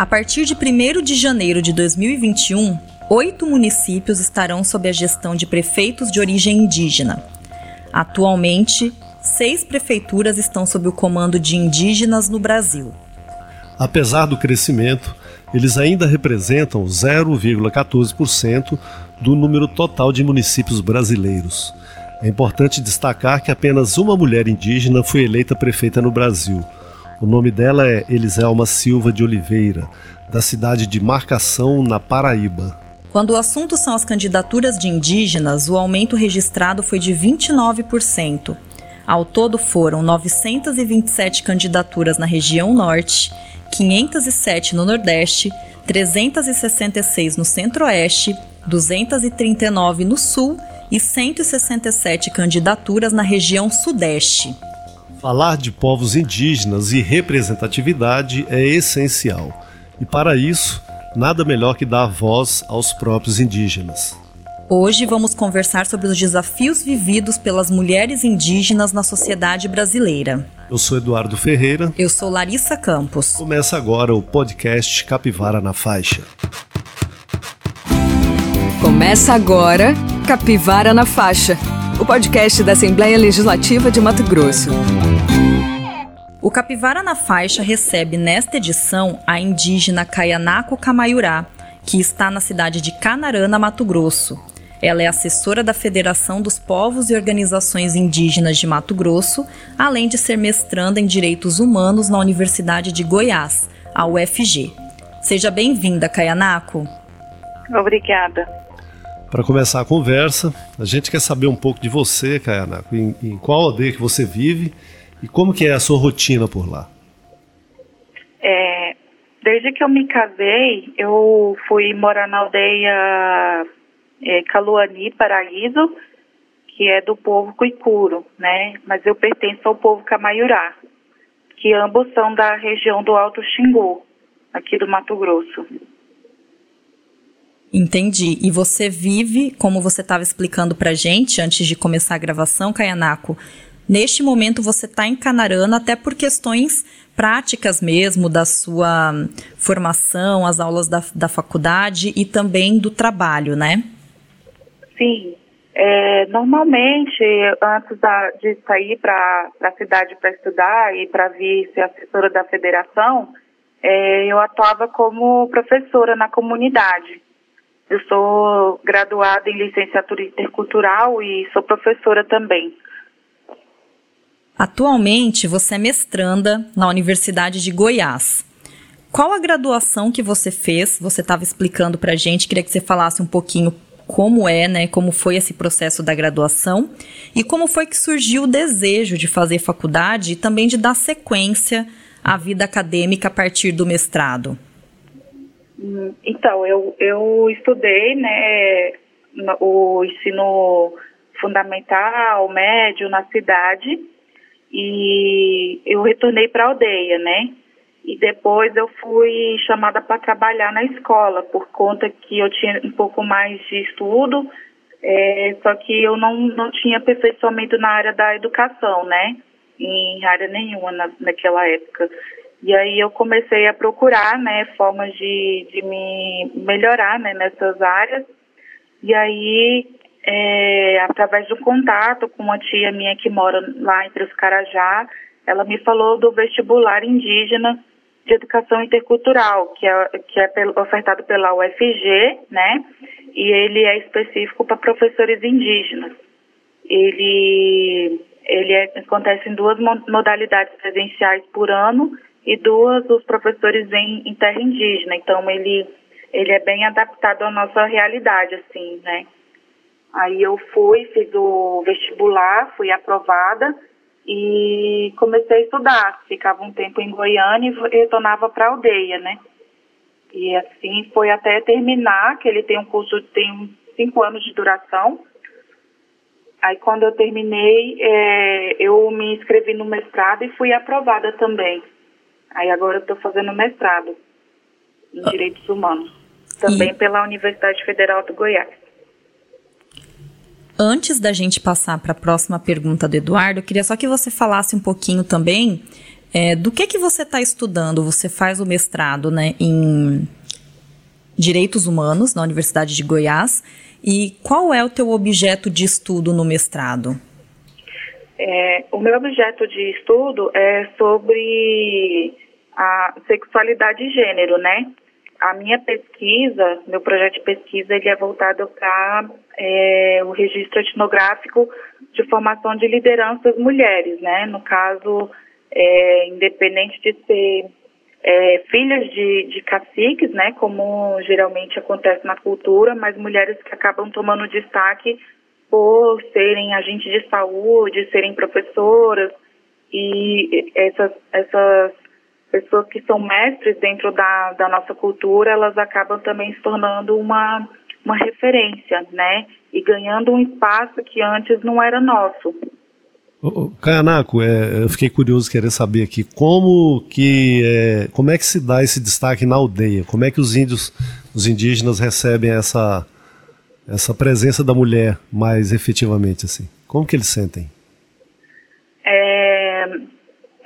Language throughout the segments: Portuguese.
A partir de 1 de janeiro de 2021, oito municípios estarão sob a gestão de prefeitos de origem indígena. Atualmente, seis prefeituras estão sob o comando de indígenas no Brasil. Apesar do crescimento, eles ainda representam 0,14% do número total de municípios brasileiros. É importante destacar que apenas uma mulher indígena foi eleita prefeita no Brasil. O nome dela é Eliselma Silva de Oliveira, da cidade de Marcação, na Paraíba. Quando o assunto são as candidaturas de indígenas, o aumento registrado foi de 29%. Ao todo foram 927 candidaturas na região norte 507 no Nordeste, 366 no Centro-Oeste, 239 no Sul e 167 candidaturas na região Sudeste. Falar de povos indígenas e representatividade é essencial. E para isso, nada melhor que dar voz aos próprios indígenas. Hoje vamos conversar sobre os desafios vividos pelas mulheres indígenas na sociedade brasileira. Eu sou Eduardo Ferreira. Eu sou Larissa Campos. Começa agora o podcast Capivara na Faixa. Começa agora Capivara na Faixa, o podcast da Assembleia Legislativa de Mato Grosso. O Capivara na Faixa recebe nesta edição a indígena Kayanaco Camaiurá, que está na cidade de Canarana, Mato Grosso. Ela é assessora da Federação dos Povos e Organizações Indígenas de Mato Grosso, além de ser mestranda em Direitos Humanos na Universidade de Goiás, a UFG. Seja bem-vinda, Kayanaco. Obrigada. Para começar a conversa, a gente quer saber um pouco de você, Kayanaco, em, em qual aldeia que você vive e como que é a sua rotina por lá. É, desde que eu me casei, eu fui morar na aldeia é, Caluani Paraíso, que é do povo Cuicuro, né? Mas eu pertenço ao povo Camaiurá, que ambos são da região do Alto Xingu, aqui do Mato Grosso. Entendi. E você vive, como você estava explicando para gente antes de começar a gravação, Kayanaco, neste momento você está em Canarana até por questões práticas mesmo da sua formação, as aulas da, da faculdade e também do trabalho, né? Sim. É, normalmente, antes da, de sair para a cidade para estudar e para vir ser assessora da federação, é, eu atuava como professora na comunidade. Eu sou graduada em licenciatura intercultural e sou professora também. Atualmente, você é mestranda na Universidade de Goiás. Qual a graduação que você fez? Você estava explicando para a gente, queria que você falasse um pouquinho como é, né, como foi esse processo da graduação e como foi que surgiu o desejo de fazer faculdade e também de dar sequência à vida acadêmica a partir do mestrado. Então, eu, eu estudei, né, o ensino fundamental, médio na cidade e eu retornei para a aldeia, né? e depois eu fui chamada para trabalhar na escola, por conta que eu tinha um pouco mais de estudo, é, só que eu não, não tinha aperfeiçoamento na área da educação, né? Em área nenhuma na, naquela época. E aí eu comecei a procurar, né, formas de, de me melhorar, né, nessas áreas. E aí, é, através do contato com uma tia minha que mora lá entre os Carajá, ela me falou do vestibular indígena de educação intercultural, que é, que é ofertado pela UFG, né? E ele é específico para professores indígenas. Ele, ele é, acontece em duas modalidades presenciais por ano e duas os professores em, em terra indígena. Então ele, ele é bem adaptado à nossa realidade, assim, né? Aí eu fui, fiz o vestibular, fui aprovada e comecei a estudar. Ficava um tempo em Goiânia e retornava para a aldeia, né? E assim foi até terminar, que ele tem um curso, tem cinco anos de duração. Aí quando eu terminei, é, eu me inscrevi no mestrado e fui aprovada também. Aí agora eu estou fazendo mestrado em ah. Direitos Humanos, também e... pela Universidade Federal do Goiás. Antes da gente passar para a próxima pergunta do Eduardo, eu queria só que você falasse um pouquinho também É, do que que você está estudando? Você faz o mestrado né, em Direitos Humanos na Universidade de Goiás. E qual é o teu objeto de estudo no mestrado? É, o meu objeto de estudo é sobre a sexualidade e gênero, né? A minha pesquisa, meu projeto de pesquisa, ele é voltado para é, o registro etnográfico de formação de lideranças mulheres, né? No caso, é, independente de ser é, filhas de, de caciques, né, como geralmente acontece na cultura, mas mulheres que acabam tomando destaque por serem agentes de saúde, serem professoras e essas, essas pessoas que são mestres dentro da, da nossa cultura, elas acabam também se tornando uma, uma referência, né, e ganhando um espaço que antes não era nosso. Caianaco, é, eu fiquei curioso querer saber aqui como que é, como é que se dá esse destaque na aldeia? Como é que os índios, os indígenas recebem essa essa presença da mulher mais efetivamente assim? Como que eles sentem? É,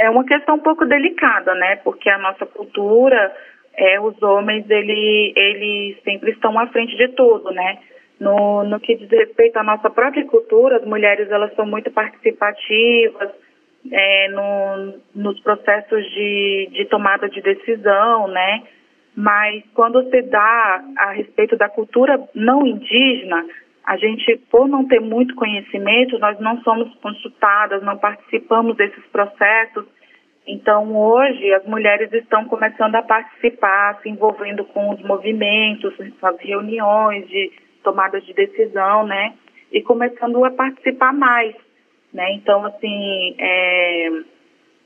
é uma questão um pouco delicada, né? Porque a nossa cultura, é, os homens, ele, eles sempre estão à frente de tudo, né? No, no que diz respeito à nossa própria cultura, as mulheres elas são muito participativas é, no, nos processos de, de tomada de decisão, né? Mas quando se dá a respeito da cultura não indígena, a gente, por não ter muito conhecimento, nós não somos consultadas, não participamos desses processos. Então, hoje, as mulheres estão começando a participar, se envolvendo com os movimentos, as reuniões de tomadas de decisão, né? E começando a participar mais, né? Então, assim, é,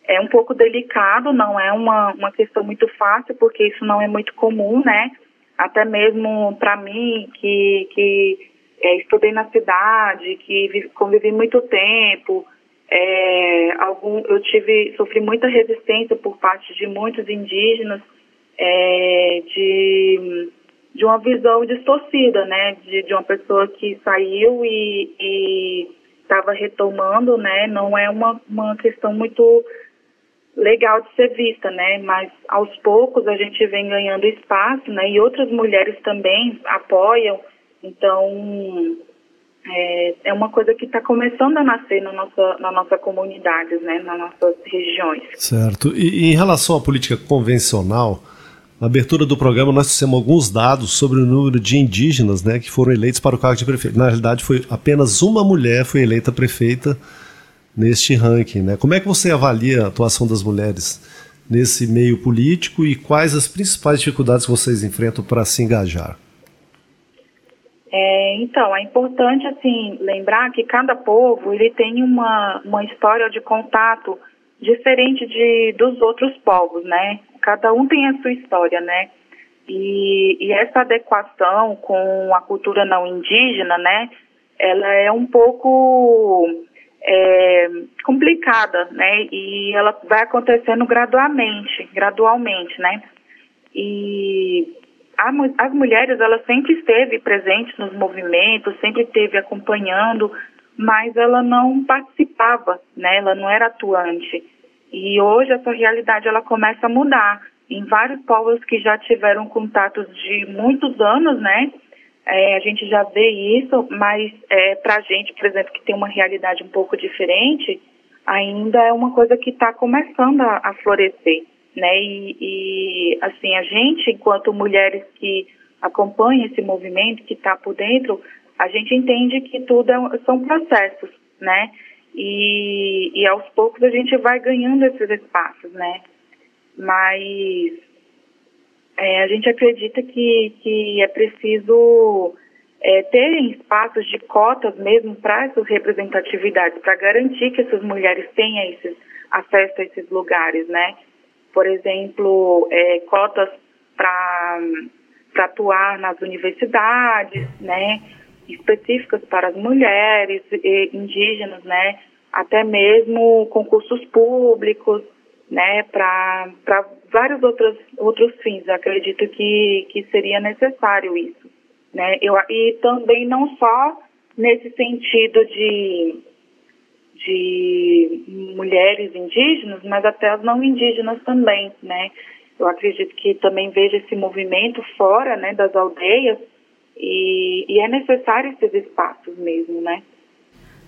é um pouco delicado, não é uma, uma questão muito fácil, porque isso não é muito comum, né? Até mesmo para mim, que, que é, estudei na cidade, que convivi muito tempo, é, algum, eu tive, sofri muita resistência por parte de muitos indígenas, é, de de uma visão distorcida, né, de, de uma pessoa que saiu e estava retomando, né, não é uma, uma questão muito legal de ser vista, né, mas aos poucos a gente vem ganhando espaço, né, e outras mulheres também apoiam, então é, é uma coisa que está começando a nascer na nossa, na nossa comunidade, né, nas nossas regiões. Certo, e, e em relação à política convencional, na abertura do programa, nós fizemos alguns dados sobre o número de indígenas né, que foram eleitos para o cargo de prefeito. Na realidade, foi apenas uma mulher foi eleita prefeita neste ranking. Né? Como é que você avalia a atuação das mulheres nesse meio político e quais as principais dificuldades que vocês enfrentam para se engajar? É, então, é importante assim lembrar que cada povo ele tem uma, uma história de contato diferente de dos outros povos, né? cada um tem a sua história, né? E, e essa adequação com a cultura não indígena, né? Ela é um pouco é, complicada, né? E ela vai acontecendo gradualmente, gradualmente, né? E a, as mulheres, ela sempre esteve presente nos movimentos, sempre esteve acompanhando, mas ela não participava, né? Ela não era atuante. E hoje essa realidade ela começa a mudar. Em vários povos que já tiveram contatos de muitos anos, né? É, a gente já vê isso, mas é, para a gente, por exemplo, que tem uma realidade um pouco diferente, ainda é uma coisa que está começando a, a, florescer, né? E, e, assim, a gente, enquanto mulheres que acompanham esse movimento, que está por dentro, a gente entende que tudo é, são processos, né? E, e aos poucos a gente vai ganhando esses espaços, né? Mas é, a gente acredita que, que é preciso é, terem espaços de cotas mesmo para essas representatividades, para garantir que essas mulheres tenham esses, acesso a esses lugares, né? Por exemplo, é, cotas para atuar nas universidades, né? Específicas para as mulheres indígenas, né? Até mesmo concursos públicos, né? Para vários outros, outros fins. acredito que, que seria necessário isso, né? Eu, e também não só nesse sentido de, de mulheres indígenas, mas até as não indígenas também, né? Eu acredito que também vejo esse movimento fora, né, das aldeias e, e é necessário esses espaços mesmo, né?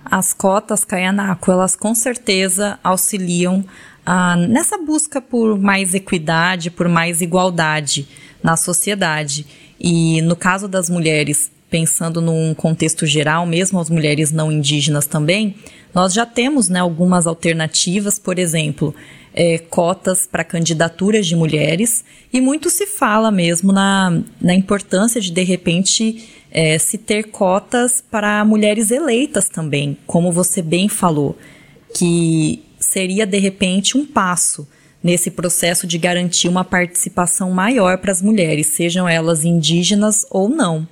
As cotas Caianaco, elas com certeza auxiliam ah, nessa busca por mais equidade, por mais igualdade na sociedade. E no caso das mulheres, pensando num contexto geral, mesmo as mulheres não indígenas também, nós já temos né, algumas alternativas, por exemplo, é, cotas para candidaturas de mulheres, e muito se fala mesmo na, na importância de, de repente, é, se ter cotas para mulheres eleitas também, como você bem falou, que seria de repente um passo nesse processo de garantir uma participação maior para as mulheres, sejam elas indígenas ou não.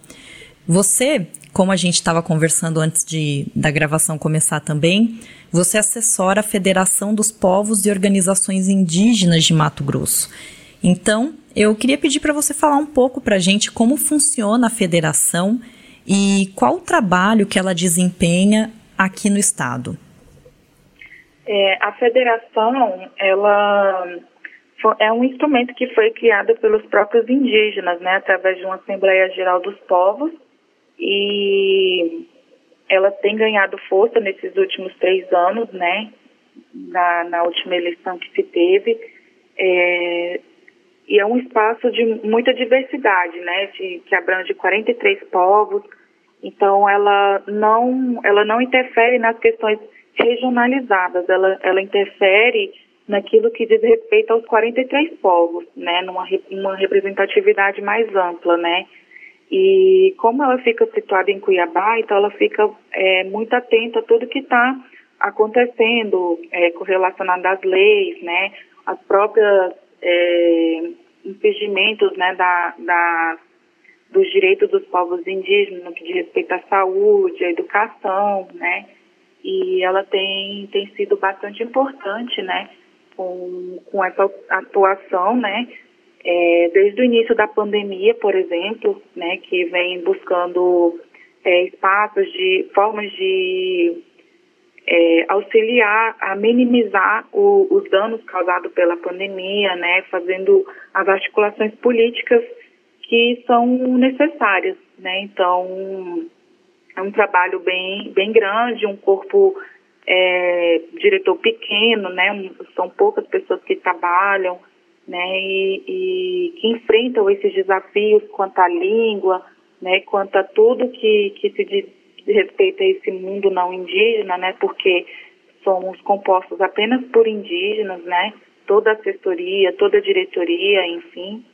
Você, como a gente estava conversando antes de, da gravação começar também, você assessora a Federação dos Povos e Organizações Indígenas de Mato Grosso. Então, eu queria pedir para você falar um pouco para a gente como funciona a federação e qual o trabalho que ela desempenha aqui no estado. É, a federação, ela é um instrumento que foi criado pelos próprios indígenas, né, através de uma Assembleia Geral dos Povos, e ela tem ganhado força nesses últimos três anos, né, na, na última eleição que se teve. É, e é um espaço de muita diversidade, né, de, que abrange 43 povos. Então ela não ela não interfere nas questões regionalizadas, ela ela interfere naquilo que diz respeito aos 43 povos, né, numa uma representatividade mais ampla, né. E como ela fica situada em Cuiabá, então ela fica é, muito atenta a tudo que está acontecendo é, relacionado às leis, né, as próprias é, impedimentos né, da, da, dos direitos dos povos indígenas no que diz respeito à saúde, à educação, né? E ela tem, tem sido bastante importante, né? Com, com essa atuação, né? É, desde o início da pandemia, por exemplo, né? Que vem buscando é, espaços de formas de é, auxiliar a minimizar o, os danos causados pela pandemia, né, fazendo as articulações políticas que são necessárias, né. Então é um trabalho bem bem grande, um corpo é, diretor pequeno, né, são poucas pessoas que trabalham, né, e, e que enfrentam esses desafios quanto à língua, né, quanto a tudo que que se respeito a esse mundo não indígena, né? Porque somos compostos apenas por indígenas, né? Toda a assessoria, toda a diretoria, enfim,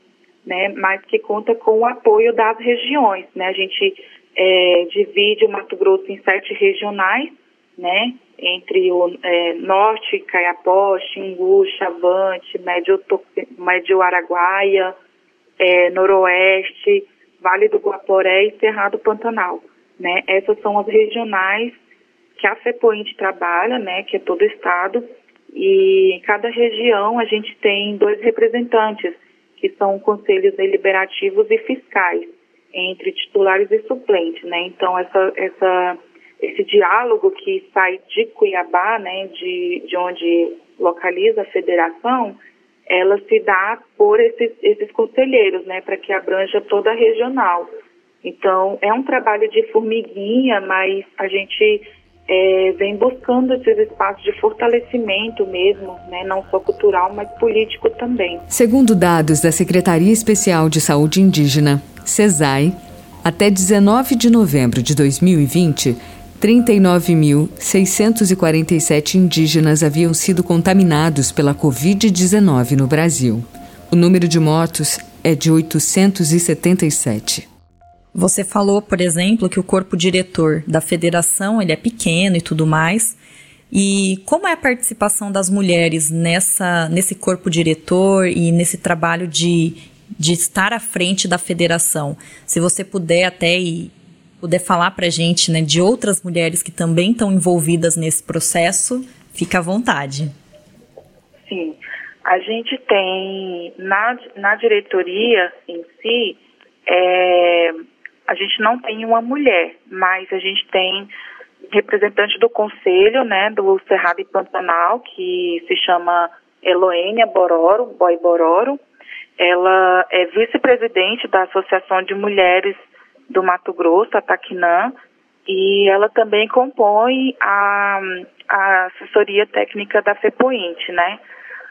né? Mas que conta com o apoio das regiões, né? A gente é, divide o Mato Grosso em sete regionais, né? Entre o é, Norte, Caiapó, Xingu, Chavante, Médio, Médio Araguaia, é, Noroeste, Vale do Guaporé e Cerrado Pantanal. Né? Essas são as regionais que a FEPOINT trabalha, né, que é todo o estado, e em cada região a gente tem dois representantes, que são conselhos deliberativos e fiscais, entre titulares e suplentes, né? Então essa essa esse diálogo que sai de Cuiabá, né, de, de onde localiza a federação, ela se dá por esses, esses conselheiros, né, para que abranja toda a regional. Então, é um trabalho de formiguinha, mas a gente é, vem buscando esses espaços de fortalecimento mesmo, né, não só cultural, mas político também. Segundo dados da Secretaria Especial de Saúde Indígena, CESAI, até 19 de novembro de 2020, 39.647 indígenas haviam sido contaminados pela Covid-19 no Brasil. O número de mortos é de 877. Você falou, por exemplo, que o corpo diretor da federação ele é pequeno e tudo mais. E como é a participação das mulheres nessa, nesse corpo diretor e nesse trabalho de, de estar à frente da federação? Se você puder até ir, puder falar para a gente né, de outras mulheres que também estão envolvidas nesse processo, fica à vontade. Sim, a gente tem na, na diretoria em si é, a gente não tem uma mulher, mas a gente tem representante do conselho, né, do Cerrado e Pantanal, que se chama Eloênia Bororo, Boy Bororo. Ela é vice-presidente da Associação de Mulheres do Mato Grosso, a Taquinã, e ela também compõe a, a assessoria técnica da FEPOINT, né?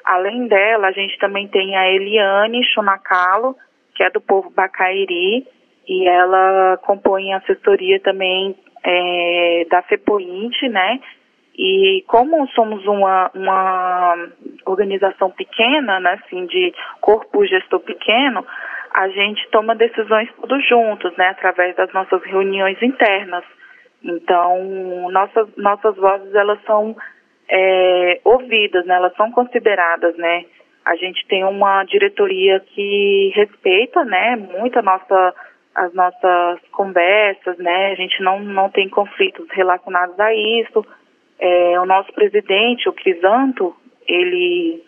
Além dela, a gente também tem a Eliane Chunacalo, que é do povo Bacairi, e ela compõe a assessoria também é, da FEPOINT, né? E como somos uma, uma organização pequena, né, assim, de corpo gestor pequeno, a gente toma decisões todos juntos, né, através das nossas reuniões internas. Então, nossas, nossas vozes, elas são é, ouvidas, né, elas são consideradas, né. A gente tem uma diretoria que respeita, né, muito a nossa, as nossas conversas, né, a gente não, não tem conflitos relacionados a isso. É, o nosso presidente, o Crisanto, ele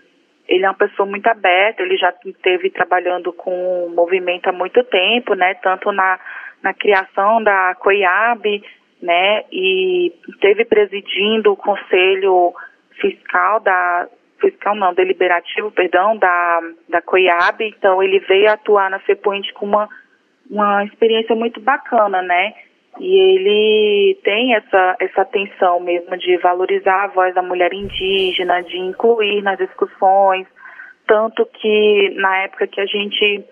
ele é uma pessoa muito aberta, ele já esteve trabalhando com o movimento há muito tempo, né, tanto na, na criação da COIAB, né, e esteve presidindo o conselho fiscal da, fiscal não, deliberativo, perdão, da, da COIAB, então ele veio atuar na FEPOINT com uma, uma experiência muito bacana, né, e ele tem essa, essa atenção mesmo de valorizar a voz da mulher indígena, de incluir nas discussões, tanto que na época que a gente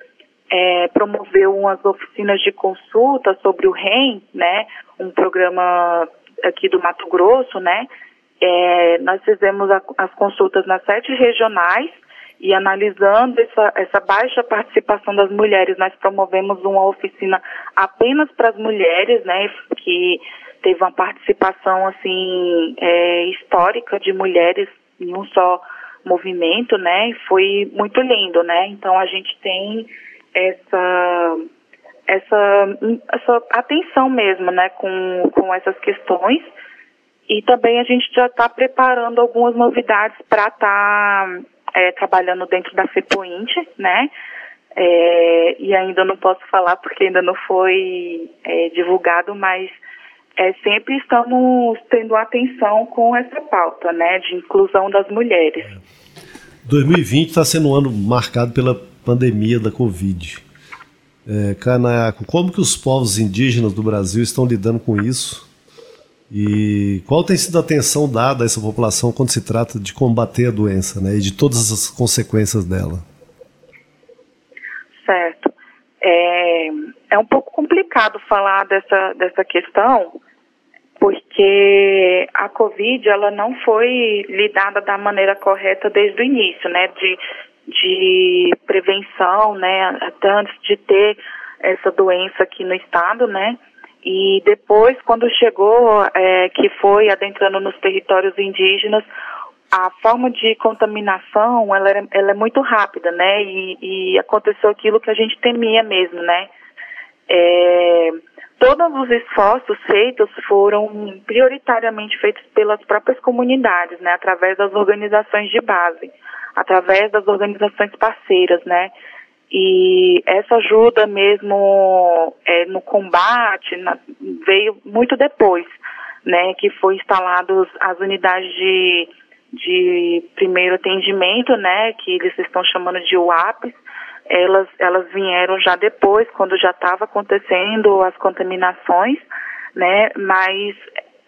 é, promoveu umas oficinas de consulta sobre o REM, né, um programa aqui do Mato Grosso, né, é, nós fizemos a, as consultas nas sete regionais e analisando essa, essa baixa participação das mulheres, nós promovemos uma oficina apenas para as mulheres, né, que teve uma participação assim é, histórica de mulheres em um só movimento, né, e foi muito lindo, né. Então a gente tem essa essa essa atenção mesmo, né, com com essas questões. E também a gente já está preparando algumas novidades para estar tá é, trabalhando dentro da FEPOINT, né? É, e ainda não posso falar porque ainda não foi é, divulgado, mas é, sempre estamos tendo atenção com essa pauta, né, de inclusão das mulheres. 2020 está sendo um ano marcado pela pandemia da Covid. É, Canaco, como que os povos indígenas do Brasil estão lidando com isso? E qual tem sido a atenção dada a essa população quando se trata de combater a doença né, e de todas as consequências dela? Certo. É, é um pouco complicado falar dessa, dessa questão, porque a Covid ela não foi lidada da maneira correta desde o início, né, de, de prevenção, né, até antes de ter essa doença aqui no estado, né, e depois, quando chegou, é, que foi adentrando nos territórios indígenas, a forma de contaminação, ela, ela é muito rápida, né? E, e, aconteceu aquilo que a gente temia mesmo, né? É, todos os esforços feitos foram prioritariamente feitos pelas próprias comunidades, né? Através das organizações de base, através das organizações parceiras, né? E essa ajuda mesmo é, no combate na, veio muito depois, né, que foi instalados as unidades de, de primeiro atendimento, né, que eles estão chamando de UAPs, elas, elas vieram já depois, quando já estava acontecendo as contaminações, né, mas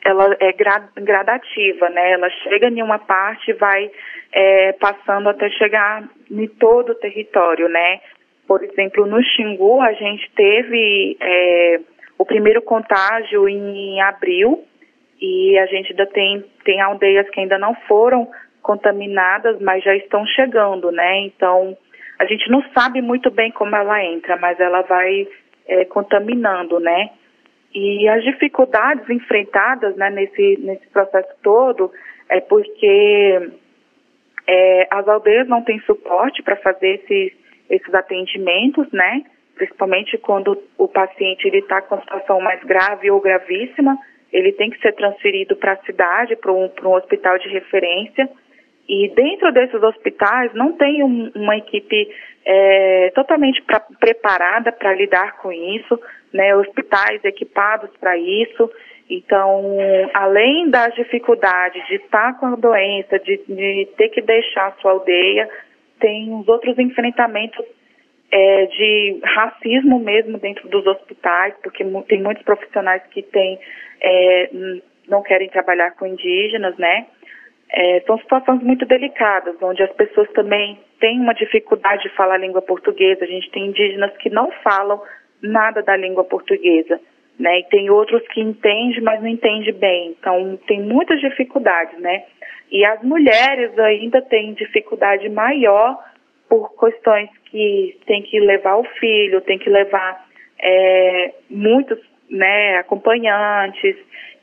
ela é gradativa, né, ela chega em uma parte e vai é, passando até chegar em todo o território, né, por exemplo, no Xingu, a gente teve é, o primeiro contágio em abril e a gente ainda tem, tem aldeias que ainda não foram contaminadas, mas já estão chegando, né? Então, a gente não sabe muito bem como ela entra, mas ela vai é, contaminando, né? E as dificuldades enfrentadas né, nesse, nesse processo todo é porque é, as aldeias não têm suporte para fazer esses esses atendimentos, né? Principalmente quando o paciente está com situação mais grave ou gravíssima, ele tem que ser transferido para a cidade, para um, um hospital de referência. E dentro desses hospitais não tem um, uma equipe é, totalmente pra, preparada para lidar com isso, né? Hospitais equipados para isso. Então, além das dificuldades de estar com a doença, de, de ter que deixar a sua aldeia, tem os outros enfrentamentos é, de racismo mesmo dentro dos hospitais, porque tem muitos profissionais que é, não querem trabalhar com indígenas, né? É, são situações muito delicadas, onde as pessoas também têm uma dificuldade de falar a língua portuguesa. A gente tem indígenas que não falam nada da língua portuguesa, né? E tem outros que entendem, mas não entendem bem. Então, tem muitas dificuldades, né? E as mulheres ainda têm dificuldade maior por questões que tem que levar o filho, tem que levar é, muitos né, acompanhantes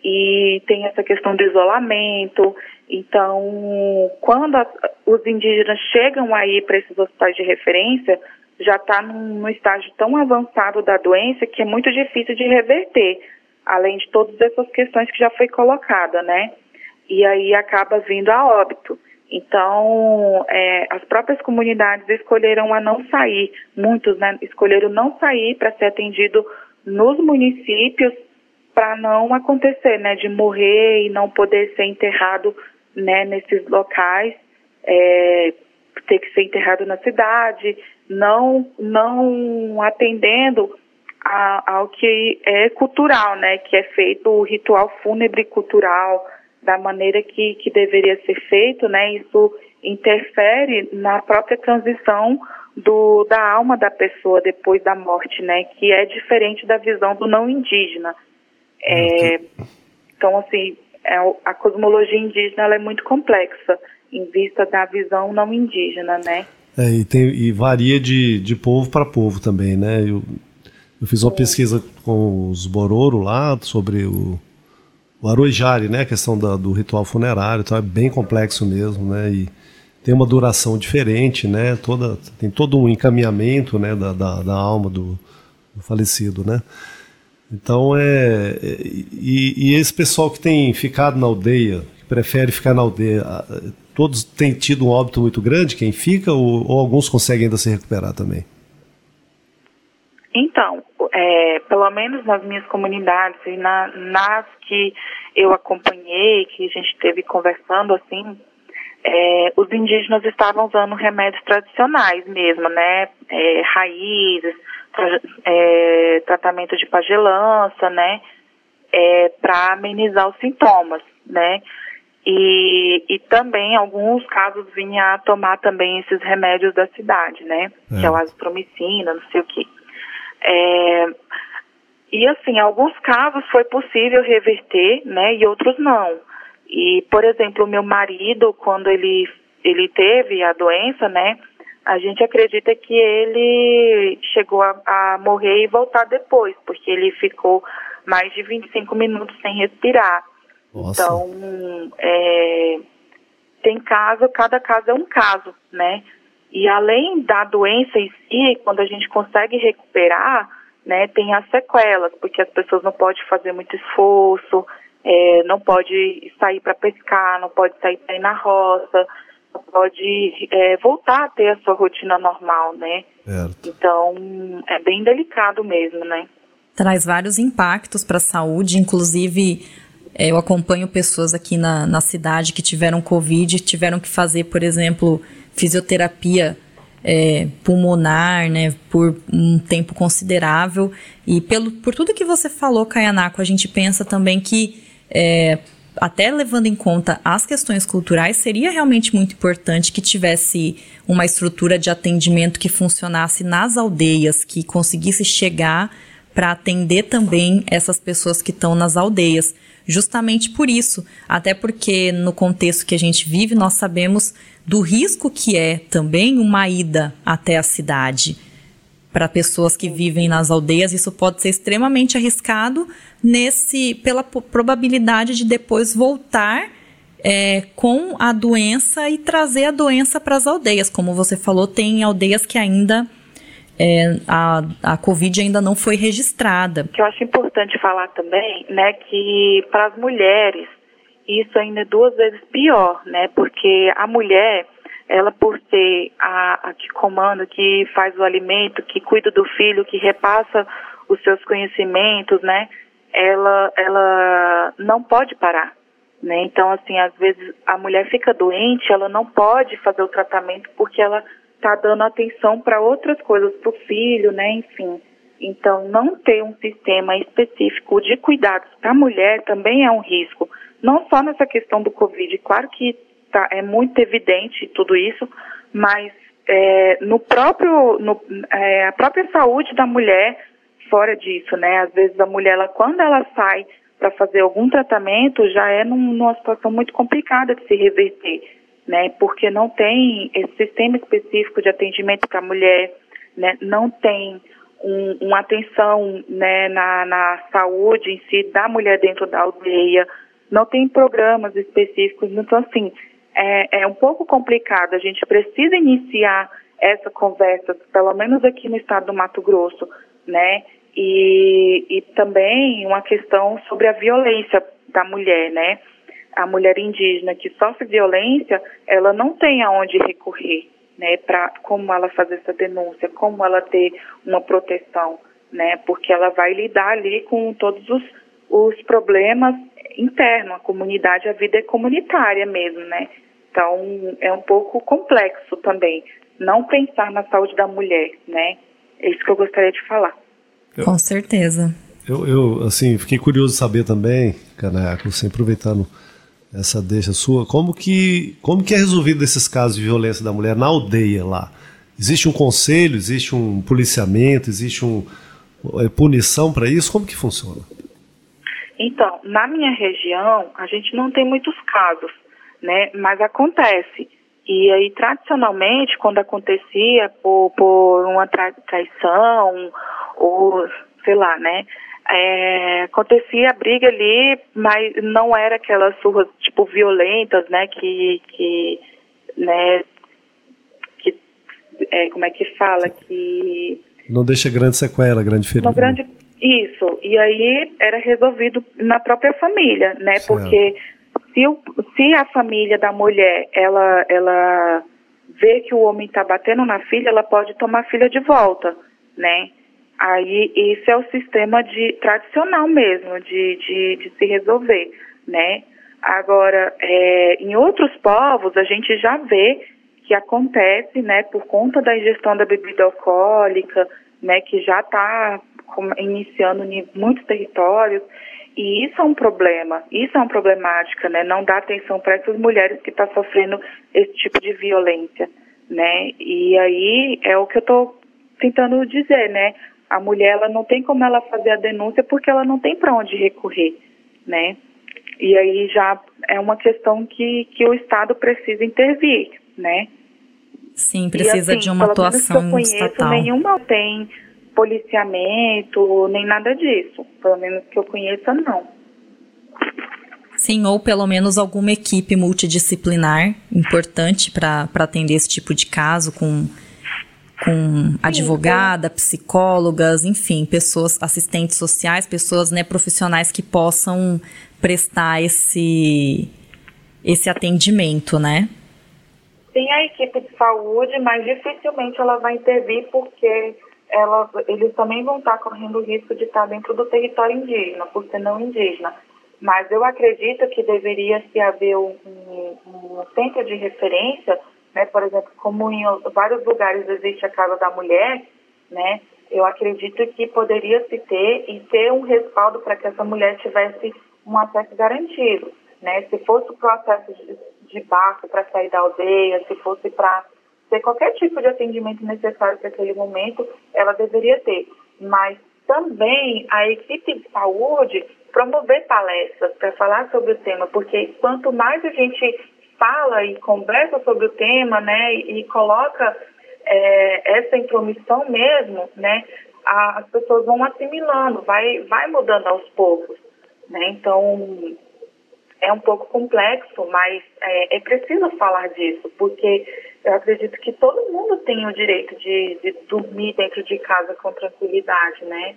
e tem essa questão do isolamento. Então, quando a, os indígenas chegam aí para esses hospitais de referência, já está num, num estágio tão avançado da doença que é muito difícil de reverter, além de todas essas questões que já foi colocada, né? E aí acaba vindo a óbito. Então, é, as próprias comunidades escolheram a não sair, muitos né, escolheram não sair para ser atendido nos municípios para não acontecer, né, de morrer e não poder ser enterrado, né, nesses locais, é, ter que ser enterrado na cidade, não, não atendendo a, ao que é cultural, né, que é feito o ritual fúnebre cultural, da maneira que, que deveria ser feito, né? Isso interfere na própria transição do, da alma da pessoa depois da morte, né? Que é diferente da visão do não indígena. É, então, assim, é, a cosmologia indígena é muito complexa em vista da visão não indígena, né? É, e, tem, e varia de, de povo para povo também, né? Eu, eu fiz uma Sim. pesquisa com os Bororo lá sobre o o Arujari, né? A questão da, do ritual funerário, então é bem complexo mesmo, né? E tem uma duração diferente, né? Toda, tem todo um encaminhamento, né? Da, da, da alma do, do, falecido, né? Então é, é e, e, esse pessoal que tem ficado na aldeia, que prefere ficar na aldeia, todos têm tido um óbito muito grande, quem fica, ou, ou alguns conseguem ainda se recuperar também? Então, é, pelo menos nas minhas comunidades e na, nas que eu acompanhei, que a gente esteve conversando assim, é, os indígenas estavam usando remédios tradicionais mesmo, né? É, raízes, é, tratamento de pagelança, né? É, para amenizar os sintomas, né? E, e também, alguns casos, vinha a tomar também esses remédios da cidade, né? Que é o azitromicina, não sei o que. É, e assim, alguns casos foi possível reverter, né, e outros não. E, por exemplo, o meu marido, quando ele, ele teve a doença, né, a gente acredita que ele chegou a, a morrer e voltar depois, porque ele ficou mais de 25 minutos sem respirar. Nossa. Então, é, tem caso, cada caso é um caso, né? E além da doença em si, quando a gente consegue recuperar, né, tem as sequelas, porque as pessoas não podem fazer muito esforço, é, não pode sair para pescar, não pode sair para ir na roça, pode é, voltar a ter a sua rotina normal, né? Certo. Então, é bem delicado mesmo, né? Traz vários impactos para a saúde, inclusive é, eu acompanho pessoas aqui na, na cidade que tiveram Covid, tiveram que fazer, por exemplo, fisioterapia é, pulmonar, né, por um tempo considerável. E pelo, por tudo que você falou, Caianaco, a gente pensa também que, é, até levando em conta as questões culturais, seria realmente muito importante que tivesse uma estrutura de atendimento que funcionasse nas aldeias, que conseguisse chegar para atender também essas pessoas que estão nas aldeias justamente por isso. Até porque no contexto que a gente vive, nós sabemos do risco que é também uma ida até a cidade. Para pessoas que vivem nas aldeias, isso pode ser extremamente arriscado nesse pela probabilidade de depois voltar é, com a doença e trazer a doença para as aldeias. Como você falou, tem aldeias que ainda é, a, a Covid ainda não foi registrada. Que eu acho importante falar também, né, que para as mulheres isso ainda é duas vezes pior, né, porque a mulher, ela por ser a, a que comanda, que faz o alimento, que cuida do filho, que repassa os seus conhecimentos, né, ela, ela não pode parar. Né? Então, assim, às vezes a mulher fica doente, ela não pode fazer o tratamento porque ela está dando atenção para outras coisas, para o filho, né? Enfim. Então, não ter um sistema específico de cuidados para a mulher também é um risco. Não só nessa questão do Covid, claro que tá, é muito evidente tudo isso, mas é, no próprio, no, é, a própria saúde da mulher fora disso, né? Às vezes a mulher, ela, quando ela sai para fazer algum tratamento, já é num, numa situação muito complicada de se reverter, né? Porque não tem esse sistema específico de atendimento para a mulher, né? Não tem um, uma atenção né, na, na saúde em si da mulher dentro da aldeia, não tem programas específicos, então assim, é, é um pouco complicado. A gente precisa iniciar essa conversa, pelo menos aqui no estado do Mato Grosso, né? E, e também uma questão sobre a violência da mulher, né? A mulher indígena que sofre violência, ela não tem aonde recorrer, né? Para como ela fazer essa denúncia, como ela ter uma proteção, né? Porque ela vai lidar ali com todos os, os problemas internos. A comunidade, a vida é comunitária mesmo, né? Então, é um pouco complexo também não pensar na saúde da mulher, né? É isso que eu gostaria de falar. Com certeza. Eu, eu assim, fiquei curioso de saber também, Caneco, assim, aproveitando essa deixa sua, como que, como que é resolvido esses casos de violência da mulher na aldeia lá? Existe um conselho, existe um policiamento, existe um é, punição para isso? Como que funciona? Então, na minha região, a gente não tem muitos casos né? Mas acontece. E aí, tradicionalmente, quando acontecia por, por uma tra traição, ou sei lá, né? É, acontecia a briga ali, mas não era aquelas surras, tipo, violentas, né? Que, que né? Que, é, como é que fala? Que... Não deixa grande sequela, grande ferida. Uma grande... Isso. E aí era resolvido na própria família, né? Certo. Porque se, o, se a família da mulher ela, ela vê que o homem está batendo na filha, ela pode tomar a filha de volta, né? Aí isso é o sistema de tradicional mesmo de, de, de se resolver, né? Agora, é, em outros povos a gente já vê que acontece, né, por conta da ingestão da bebida alcoólica, né, que já está iniciando em muitos territórios, e isso é um problema, isso é uma problemática, né? Não dar atenção para essas mulheres que estão tá sofrendo esse tipo de violência, né? E aí é o que eu estou tentando dizer, né? A mulher ela não tem como ela fazer a denúncia porque ela não tem para onde recorrer, né? E aí já é uma questão que, que o Estado precisa intervir, né? Sim, precisa e, assim, de uma atuação que eu conheço, estatal. Nenhuma tem policiamento, nem nada disso. Pelo menos que eu conheça, não. Sim, ou pelo menos alguma equipe multidisciplinar importante para atender esse tipo de caso, com, com advogada, psicólogas, enfim, pessoas, assistentes sociais, pessoas né, profissionais que possam prestar esse, esse atendimento, né? Tem a equipe de saúde, mas dificilmente ela vai intervir porque eles também vão estar correndo o risco de estar dentro do território indígena, por ser não indígena. Mas eu acredito que deveria se haver um, um, um centro de referência, né, por exemplo, como em vários lugares existe a Casa da Mulher, né, eu acredito que poderia se ter e ter um respaldo para que essa mulher tivesse um acesso garantido. Né? Se fosse o processo de, de barco para sair da aldeia, se fosse para ter qualquer tipo de atendimento necessário para aquele momento, ela deveria ter. Mas também a equipe de saúde promover palestras para falar sobre o tema, porque quanto mais a gente fala e conversa sobre o tema, né, e, coloca é, essa intromissão mesmo, né, a, as pessoas vão assimilando, vai, vai mudando aos poucos, né, então é um pouco complexo, mas é, é preciso falar disso, porque eu acredito que todo mundo tem o direito de, de dormir dentro de casa com tranquilidade, né?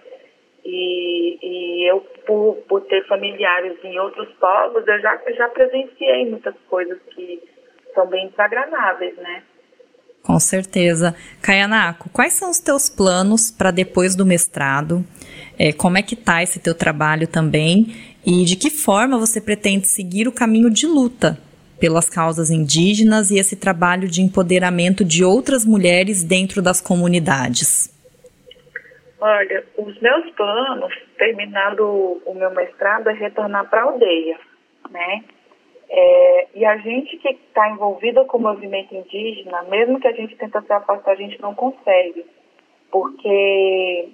E, e eu, por, por ter familiares em outros povos, eu já, já presenciei muitas coisas que são bem desagradáveis, né? Com certeza. Kayanaco, quais são os teus planos para depois do mestrado? é, como é que tá esse teu trabalho também e de que forma você pretende seguir o caminho de luta pelas causas indígenas e esse trabalho de empoderamento de outras mulheres dentro das comunidades. Olha, os meus planos, terminando o meu mestrado, é retornar para a aldeia, né? É, e a gente que está envolvida com o movimento indígena, mesmo que a gente tenta se afastar, a gente não consegue, porque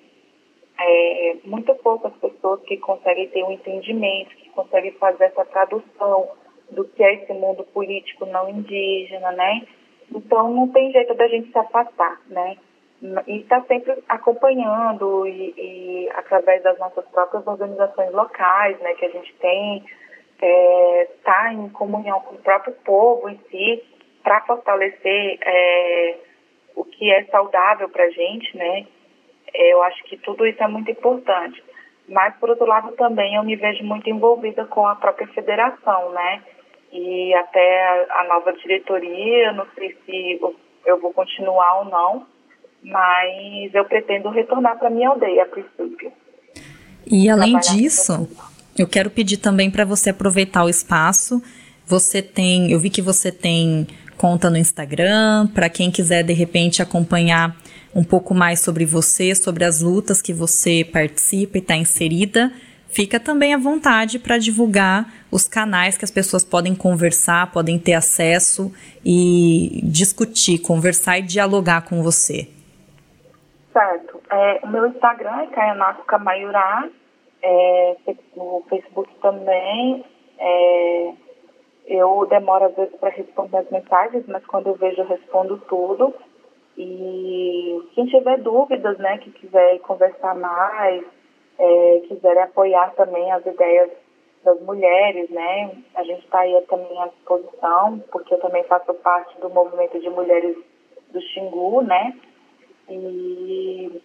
é, muito poucas pessoas que conseguem ter um entendimento, que conseguem fazer essa tradução do que é esse mundo político não indígena, né? Então não tem jeito da gente se afastar, né? E está sempre acompanhando e, e, através das nossas próprias organizações locais, né, que a gente tem, está é, tá em comunhão com o próprio povo em si, para fortalecer é, o que é saudável para a gente, né? É, eu acho que tudo isso é muito importante. Mas, por outro lado, também eu me vejo muito envolvida com a própria federação, né? E até a, nova diretoria, não sei se eu, eu vou continuar ou não, mas eu pretendo retornar para minha aldeia a princípio. E além disso, eu quero pedir também para você aproveitar o espaço. Você tem, eu vi que você tem conta no Instagram, para quem quiser de repente acompanhar um pouco mais sobre você, sobre as lutas que você participa e está inserida, fica também à vontade para divulgar os canais que as pessoas podem conversar, podem ter acesso e discutir, conversar e dialogar com você. Certo. É, o meu Instagram é Kayanaco Camaiurá, é, o Facebook também. É, eu demoro às vezes para responder as mensagens, mas quando eu vejo eu respondo tudo. E quem tiver dúvidas, né, que quiser conversar mais, é, quiser apoiar também as ideias das mulheres, né, a gente está aí também à disposição, porque eu também faço parte do movimento de mulheres do Xingu, né, e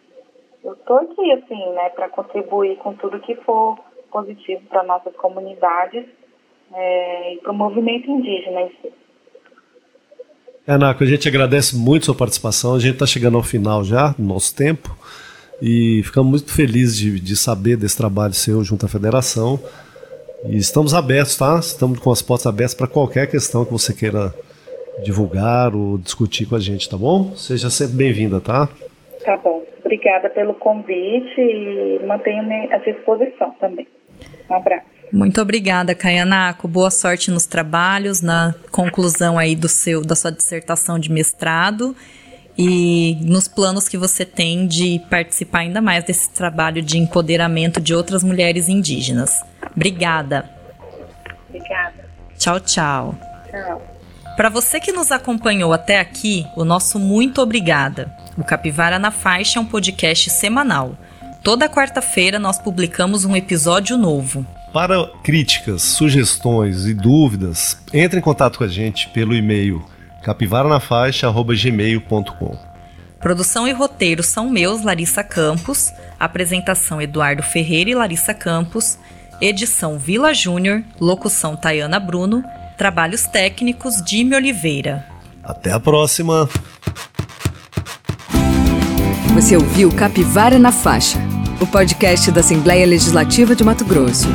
eu estou aqui, assim, né, para contribuir com tudo que for positivo para nossas comunidades é, e para o movimento indígena em si. Anaco, a gente agradece muito sua participação. A gente está chegando ao final já do nosso tempo e ficamos muito felizes de, de saber desse trabalho seu junto à federação. E estamos abertos, tá? Estamos com as portas abertas para qualquer questão que você queira divulgar ou discutir com a gente, tá bom? Seja sempre bem-vinda, tá? Tá bom. Obrigada pelo convite e mantenho-me à disposição também. Um abraço. Muito obrigada, Caianaco. Boa sorte nos trabalhos, na conclusão aí do seu da sua dissertação de mestrado e nos planos que você tem de participar ainda mais desse trabalho de empoderamento de outras mulheres indígenas. Obrigada. Obrigada. Tchau, tchau. Tchau. Para você que nos acompanhou até aqui, o nosso muito obrigada. O Capivara na Faixa é um podcast semanal. Toda quarta-feira nós publicamos um episódio novo. Para críticas, sugestões e dúvidas, entre em contato com a gente pelo e-mail capivaranafaixa.gmail.com Produção e roteiro são meus, Larissa Campos. Apresentação Eduardo Ferreira e Larissa Campos. Edição Vila Júnior. Locução Tayana Bruno Trabalhos técnicos Jimmy Oliveira. Até a próxima. Você ouviu Capivara na Faixa, o podcast da Assembleia Legislativa de Mato Grosso.